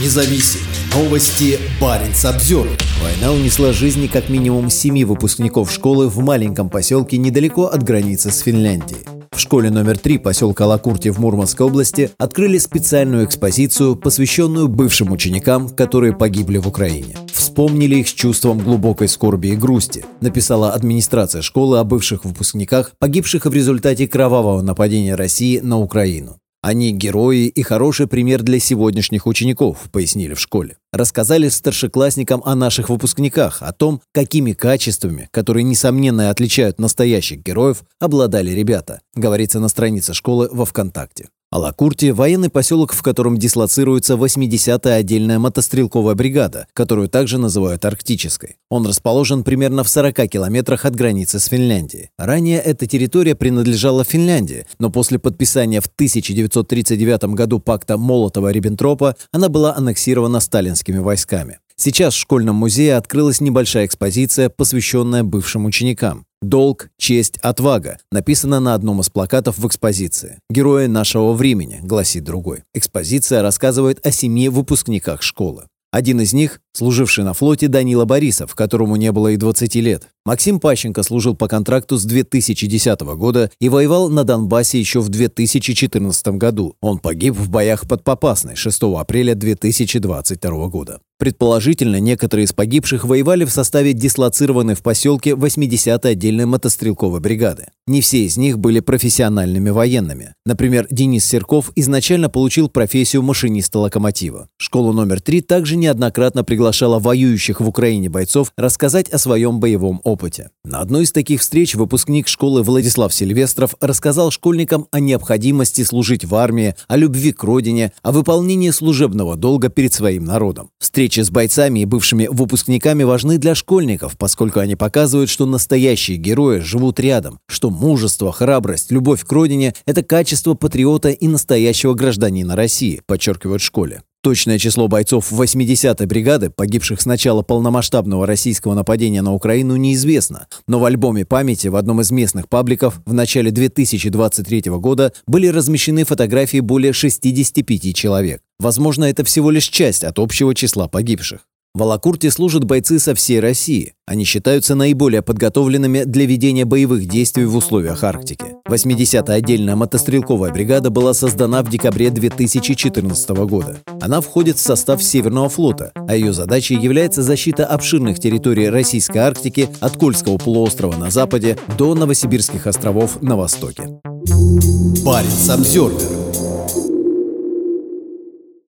независим. Новости Баренц обзор. Война унесла жизни как минимум семи выпускников школы в маленьком поселке недалеко от границы с Финляндией. В школе номер три поселка Лакурти в Мурманской области открыли специальную экспозицию, посвященную бывшим ученикам, которые погибли в Украине. Вспомнили их с чувством глубокой скорби и грусти, написала администрация школы о бывших выпускниках, погибших в результате кровавого нападения России на Украину. Они герои и хороший пример для сегодняшних учеников, пояснили в школе. Рассказали старшеклассникам о наших выпускниках, о том, какими качествами, которые, несомненно, отличают настоящих героев, обладали ребята, говорится на странице школы во ВКонтакте. Алакурти – военный поселок, в котором дислоцируется 80-я отдельная мотострелковая бригада, которую также называют Арктической. Он расположен примерно в 40 километрах от границы с Финляндией. Ранее эта территория принадлежала Финляндии, но после подписания в 1939 году пакта Молотова-Риббентропа она была аннексирована сталинскими войсками. Сейчас в школьном музее открылась небольшая экспозиция, посвященная бывшим ученикам. «Долг, честь, отвага» написано на одном из плакатов в экспозиции. «Герои нашего времени», гласит другой. Экспозиция рассказывает о семи выпускниках школы. Один из них – служивший на флоте Данила Борисов, которому не было и 20 лет. Максим Пащенко служил по контракту с 2010 года и воевал на Донбассе еще в 2014 году. Он погиб в боях под Попасной 6 апреля 2022 года. Предположительно, некоторые из погибших воевали в составе дислоцированной в поселке 80-й отдельной мотострелковой бригады. Не все из них были профессиональными военными. Например, Денис Серков изначально получил профессию машиниста локомотива. Школу номер три также неоднократно приглашала воюющих в Украине бойцов рассказать о своем боевом опыте. На одной из таких встреч выпускник школы Владислав Сильвестров рассказал школьникам о необходимости служить в армии, о любви к родине, о выполнении служебного долга перед своим народом. Встреча Встречи с бойцами и бывшими выпускниками важны для школьников, поскольку они показывают, что настоящие герои живут рядом, что мужество, храбрость, любовь к родине – это качество патриота и настоящего гражданина России, подчеркивают в школе. Точное число бойцов 80-й бригады, погибших с начала полномасштабного российского нападения на Украину, неизвестно. Но в альбоме памяти в одном из местных пабликов в начале 2023 года были размещены фотографии более 65 человек. Возможно, это всего лишь часть от общего числа погибших. В Алакурте служат бойцы со всей России. Они считаются наиболее подготовленными для ведения боевых действий в условиях Арктики. 80-я отдельная мотострелковая бригада была создана в декабре 2014 года. Она входит в состав Северного флота, а ее задачей является защита обширных территорий Российской Арктики от Кольского полуострова на западе до Новосибирских островов на востоке. Парень Самсервер